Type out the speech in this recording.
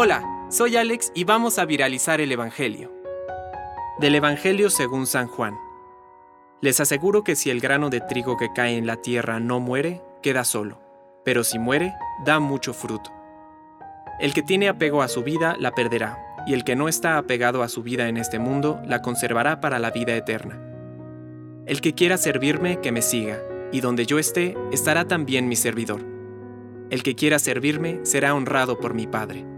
Hola, soy Alex y vamos a viralizar el Evangelio. Del Evangelio según San Juan. Les aseguro que si el grano de trigo que cae en la tierra no muere, queda solo, pero si muere, da mucho fruto. El que tiene apego a su vida la perderá, y el que no está apegado a su vida en este mundo la conservará para la vida eterna. El que quiera servirme, que me siga, y donde yo esté, estará también mi servidor. El que quiera servirme será honrado por mi Padre.